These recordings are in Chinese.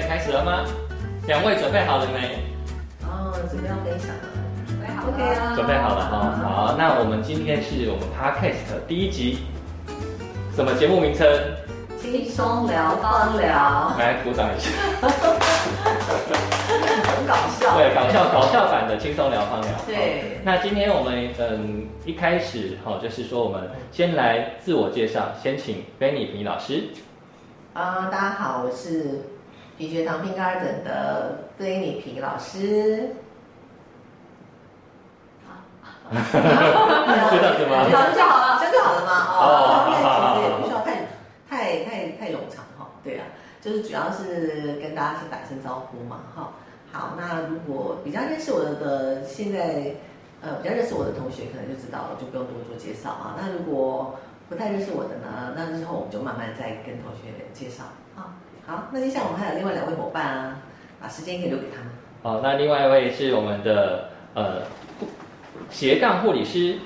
开始了吗？两位准备好了没？哦，准备要分享了。准备好 OK 啊准备好了哈。好，那我们今天是我们 Podcast 第一集，什么节目名称？轻松聊芳疗，来鼓掌一下。很搞笑。对，搞笑搞笑版的轻松聊芳疗。对那今天我们嗯一开始哈，就是说我们先来自我介绍，先请 Benny 皮老师。啊、大家好，我是皮学堂 Pink Garden 的菲尼皮老师。就这样子吗这样就好了，这样就好了吗？哦哦，好好好其实也不需要太太太太冗长哈。对啊，就是主要是跟大家先打声招呼嘛哈。好，那如果比较认识我的，现在呃比较认识我的同学可能就知道了，就不用多做介绍啊。那如果不太认识我的呢，那之后我们就慢慢再跟同学介绍啊。好，那接下来我们还有另外两位伙伴啊，把时间可以留给他们。好，那另外一位是我们的呃护斜杠护理师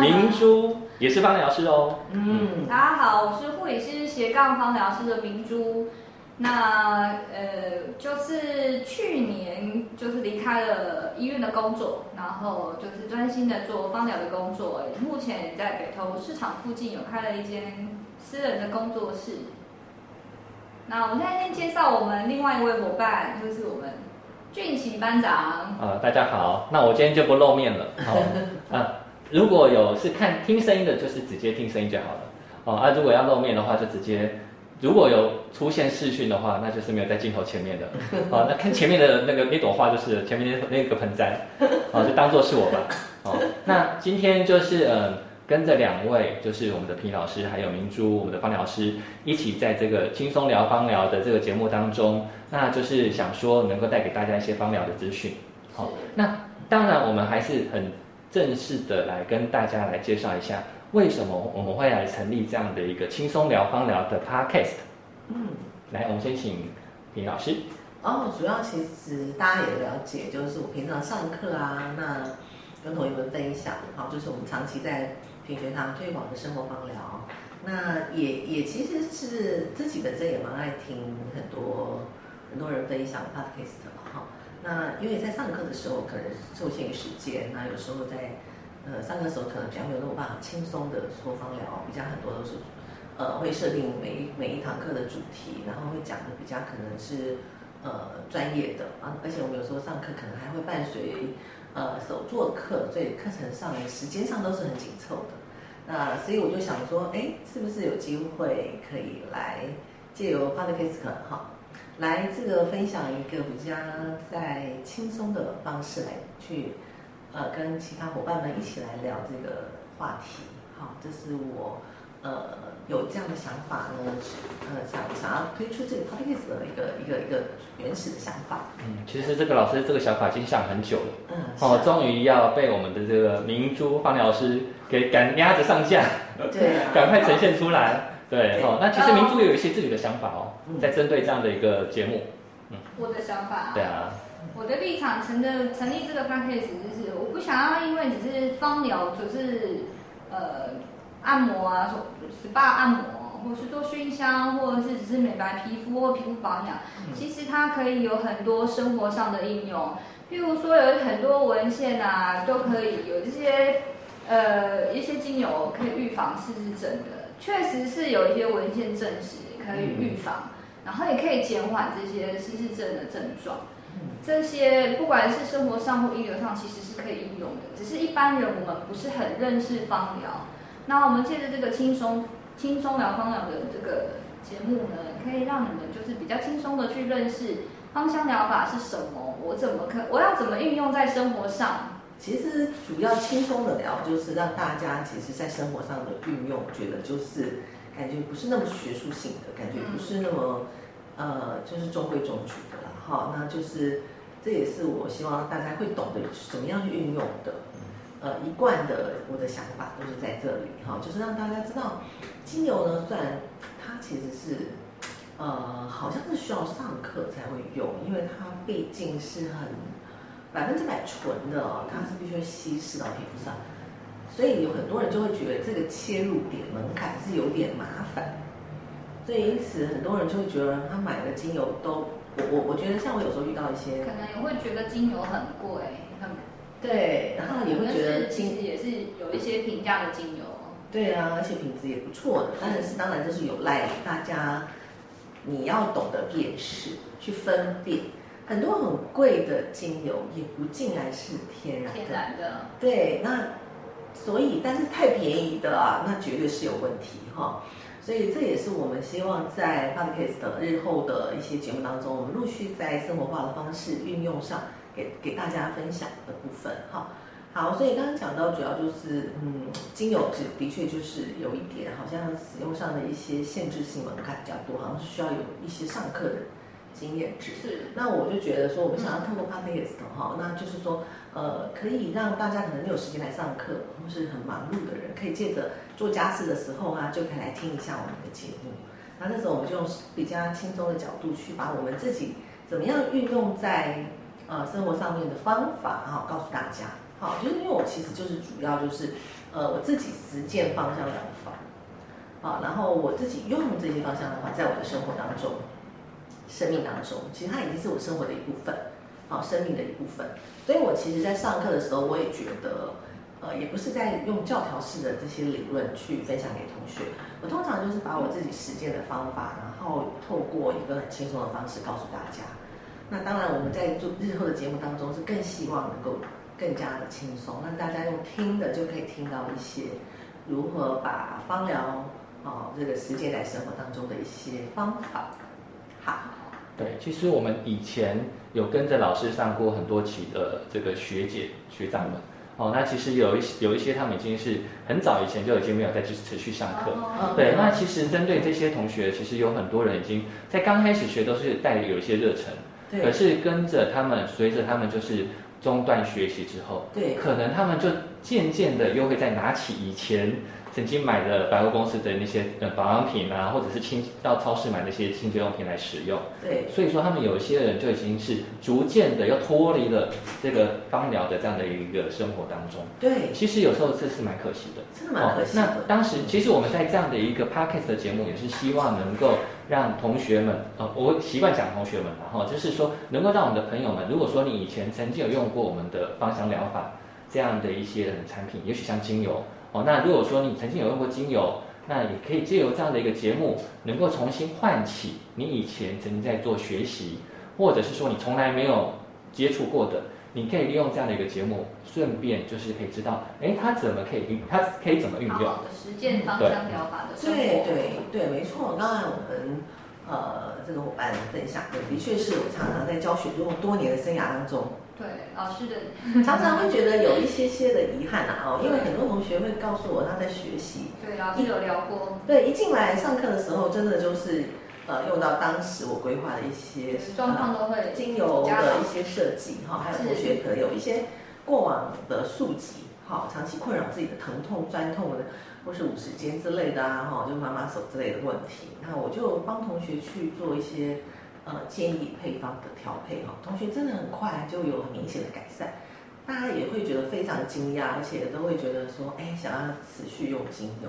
明珠，也是芳疗师哦。嗯，大家好，我是护理师斜杠芳疗师的明珠。那呃，就是去年就是离开了医院的工作，然后就是专心的做芳疗的工作。目前在北投市场附近有开了一间私人的工作室。那我现在先介绍我们另外一位伙伴，就是我们俊奇班长。呃，大家好，那我今天就不露面了。好、啊，如果有是看听声音的，就是直接听声音就好了。哦，啊，如果要露面的话，就直接，如果有出现视讯的话，那就是没有在镜头前面的。哦，那看前面的那个那朵花，就是前面那那个盆栽，哦，就当做是我吧。哦，那今天就是呃，跟着两位，就是我们的皮老师还有明珠，我们的芳疗师，一起在这个轻松聊芳疗的这个节目当中，那就是想说能够带给大家一些芳疗的资讯。好，那当然我们还是很正式的来跟大家来介绍一下，为什么我们会来成立这样的一个轻松聊芳疗的 podcast。嗯。来，我们先请皮老师。哦，主要其实大家也了解，就是我平常上课啊，那跟同学们分享，好，就是我们长期在品学堂推广的生活芳疗，那也也其实是自己本身也蛮爱听很多很多人分享 podcast 嘛，哈。那因为在上课的时候可能受限于时间，那有时候在呃上课的时候可能比较没有那么办法轻松的说芳疗，比较很多都是呃会设定每一每一堂课的主题，然后会讲的比较可能是呃专业的啊，而且我们有时候上课可能还会伴随呃手作课，所以课程上时间上都是很紧凑的。那所以我就想说，哎，是不是有机会可以来借由 podcast 哈，来这个分享一个比较在轻松的方式来去呃跟其他伙伴们一起来聊这个话题。好，这是我呃有这样的想法呢，呃想想要推出这个 podcast 的一个一个一个原始的想法。嗯，其实这个老师这个想法已经想很久了。嗯，哦，终于要被我们的这个明珠芳疗师给赶鸭子上架，对啊，赶快呈现出来。对，对哦，那其实明珠也有一些自己的想法哦，嗯在针对这样的一个节目。我的想法，对啊，我的立场成的成立这个 podcast 就是，我不想要因为只是芳疗，就是呃按摩啊，SPA 按摩，或是做熏香，或者是只是美白皮肤或皮肤保养，其实它可以有很多生活上的应用。譬如说有很多文献啊，都可以有这些呃一些精油可以预防失智症的，确实是有一些文献证实可以预防，然后也可以减缓这些失智症的症状。这些不管是生活上或医疗上，其实是可以应用的。只是一般人我们不是很认识芳疗。那我们借着这个轻松轻松聊芳疗的这个节目呢，可以让你们就是比较轻松的去认识芳香疗法是什么，我怎么可我要怎么运用在生活上。其实主要轻松的聊，就是让大家其实在生活上的运用，觉得就是感觉不是那么学术性的，感觉不是那么呃，就是中规中矩的了。哈，那就是这也是我希望大家会懂得怎么样去运用的。呃，一贯的我的想法都是在这里哈，就是让大家知道，精油呢，虽然它其实是呃，好像是需要上课才会用，因为它毕竟是很百分之百纯的，它是必须稀释到皮肤上，所以有很多人就会觉得这个切入点门槛是有点麻烦。所以因此很多人就会觉得他买的精油都，我我我觉得像我有时候遇到一些可，能也会觉得精油很贵，很对，然后也会觉得其精实也是有一些平价的精油。对啊，而且品质也不错的，但是当然这是有赖大家，你要懂得辨识，去分辨。很多很贵的精油也不尽然是天然天的，然的，对，那所以但是太便宜的啊，那绝对是有问题哈。所以这也是我们希望在 podcast 的日后的一些节目当中，我们陆续在生活化的方式运用上，给给大家分享的部分哈。好，所以刚刚讲到主要就是，嗯，精油是的确就是有一点好像使用上的一些限制性门槛比较多，好像是需要有一些上课的经验值。是那我就觉得说，我们想要透过 podcast 哈，那就是说，呃，可以让大家可能没有时间来上课，或是很忙碌的人，可以借着做家事的时候啊，就可以来听一下我们的节目。那那时候我们就用比较轻松的角度去把我们自己怎么样运用在呃生活上面的方法哈、告诉大家。好，就是因为我其实就是主要就是呃我自己实践方向疗法，好，然后我自己用这些方向疗法在我的生活当中。生命当中，其实它已经是我生活的一部分，好，生命的一部分。所以我其实，在上课的时候，我也觉得，呃，也不是在用教条式的这些理论去分享给同学，我通常就是把我自己实践的方法，然后透过一个很轻松的方式告诉大家。那当然，我们在做日后的节目当中，是更希望能够更加的轻松，让大家用听的就可以听到一些如何把芳疗哦这个实践在生活当中的一些方法。好。对，其实我们以前有跟着老师上过很多期的这个学姐学长们，哦，那其实有一些有一些他们已经是很早以前就已经没有再去持续上课。哦对，那其实针对这些同学，其实有很多人已经在刚开始学都是带有一些热忱，可是跟着他们，随着他们就是中断学习之后，对。可能他们就渐渐的又会再拿起以前曾经买的百货公司的那些呃保养品啊，或者是清到超市买那些清洁用品来使用。对所以说，他们有一些人就已经是逐渐的要脱离了这个芳疗的这样的一个生活当中。对，其实有时候这是蛮可惜的。真的蛮可惜那的。当时其实我们在这样的一个 podcast 的节目，也是希望能够让同学们，呃，我习惯讲同学们然后就是说能够让我们的朋友们，如果说你以前曾经有用过我们的芳香疗法这样的一些产品，也许像精油哦，那如果说你曾经有用过精油，那也可以借由这样的一个节目，能够重新唤起你以前曾经在做学习，或者是说你从来没有接触过的。你可以利用这样的一个节目，顺便就是可以知道，哎，它怎么可以运，它可以怎么运用。好好的实践芳香疗法的生活。对对对，没错。刚才我们呃这个伙伴分享的，的确是我常常在教学中多年的生涯当中，对老师的 常常会觉得有一些些的遗憾啊哦，因为很多同学会告诉我他在学习，对老师有聊过，对，一进来上课的时候，真的就是呃用到当时我规划的一些状况都会呃精油的一些设计哈，还有同学可能有一些过往的宿疾，哈，长期困扰自己的疼痛、酸痛的，或是五十肩之类的啊，哈，就妈妈手之类的问题，那我就帮同学去做一些呃建议配方的调配哈，同学真的很快就有很明显的改善。大家也会觉得非常惊讶，而且都会觉得说，哎，想要持续用精油。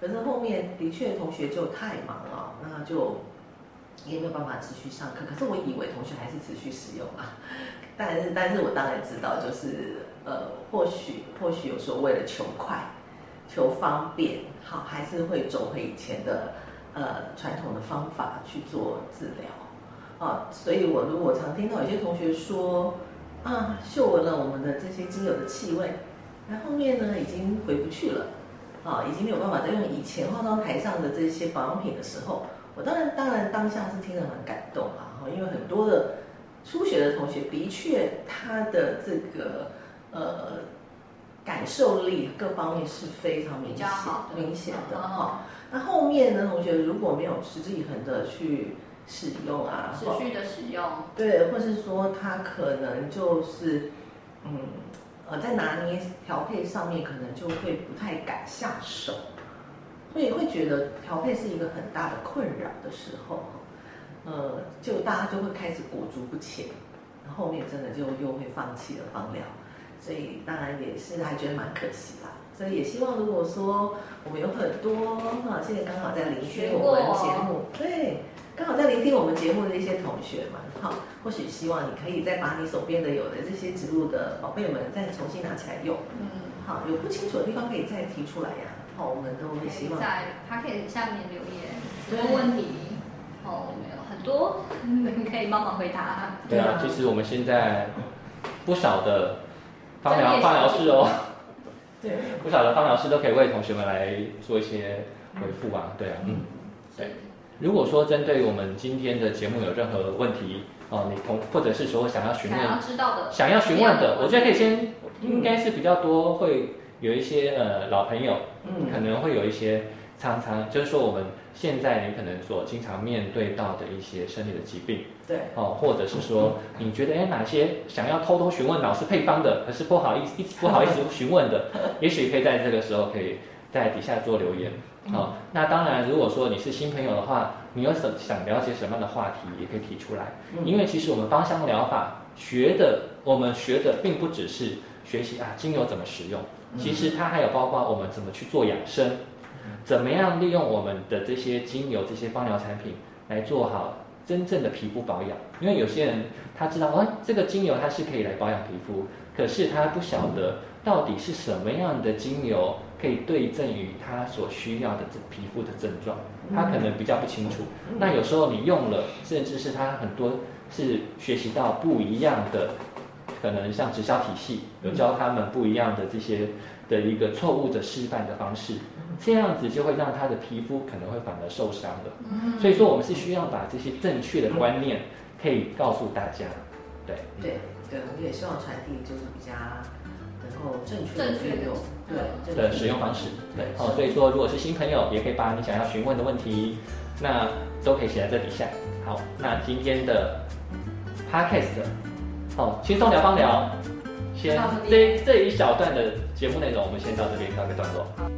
可是后面的确同学就太忙了，那就也没有办法持续上课。可是我以为同学还是持续使用啊，但是但是我当然知道，就是呃，或许或许有时候为了求快、求方便，好，还是会走回以前的呃传统的方法去做治疗啊。所以我如果常听到有些同学说啊，嗅闻了我们的这些精油的气味，那后面呢已经回不去了。啊，已经没有办法再用以前化妆台上的这些保养品的时候，我当然当然当下是听得很感动啊，因为很多的初学的同学的确他的这个呃感受力各方面是非常明显明显的嗯哈。那后面呢，同学如果没有持之以恒的去使用啊，持续的使用，对，或是说他可能就是，嗯，呃，在拿捏调配上面可能就会不太敢下手，所以会觉得调配是一个很大的困扰的时候，呃，就大家就会开始裹足不前，后面真的就又会放弃了放疗，所以当然也是还觉得蛮可惜啦。所以也希望如果说我们有很多哈，现在刚好在聆听我们节目，对，刚好在聆听我们节目的一些同学们，哈，或许希望你可以再把你手边的有的这些植物的宝贝们再重新拿起来用，嗯，好，有不清楚的地方可以再提出来呀，好，我们都会希望在 p a c k e t 下面留言，什么问题？哦，没有很多你可以帮忙回答。对啊，其实我们现在不少的芳疗芳疗师哦。对，不少的芳疗师都可以为同学们来做一些回复啊，对啊，嗯，对。如果说针对我们今天的节目有任何问题哦，你同或者是说想要询问，想要知道的，想要询问的，我觉得可以先，应该是比较多会有一些呃老朋友，嗯，可能会有一些常常就是说我们。现在你可能所经常面对到的一些身体的疾病，对，哦，或者是说你觉得哎哪些想要偷偷询问老师配方的，可是不好意思一直不好意思询问的，也许可以在这个时候可以在底下做留言，好，那当然如果说你是新朋友的话，你有什想了解什么样的话题，也可以提出来，因为其实我们芳香疗法学的，我们学的并不只是学习啊精油怎么使用，其实它还有包括我们怎么去做养生。怎么样利用我们的这些精油、这些芳疗产品来做好真正的皮肤保养？因为有些人他知道，哦，这个精油它是可以来保养皮肤，可是他不晓得到底是什么样的精油可以对症于他所需要的这皮肤的症状，他可能比较不清楚。那有时候你用了，甚至是他很多是学习到不一样的，可能像直销体系有教他们不一样的这些的一个错误的示范的方式。这样子就会让他的皮肤可能会反而受伤了，所以说我们是需要把这些正确的观念可以告诉大家，对，对，对，我们也希望传递就是比较能够正确的运用，对的使用方式，对，哦，所以说如果是新朋友，也可以把你想要询问的问题，那都可以写在这底下。好，那今天的 podcast，哦，轻松聊方聊，先这这一小段的节目内容，我们先到这边告个段落。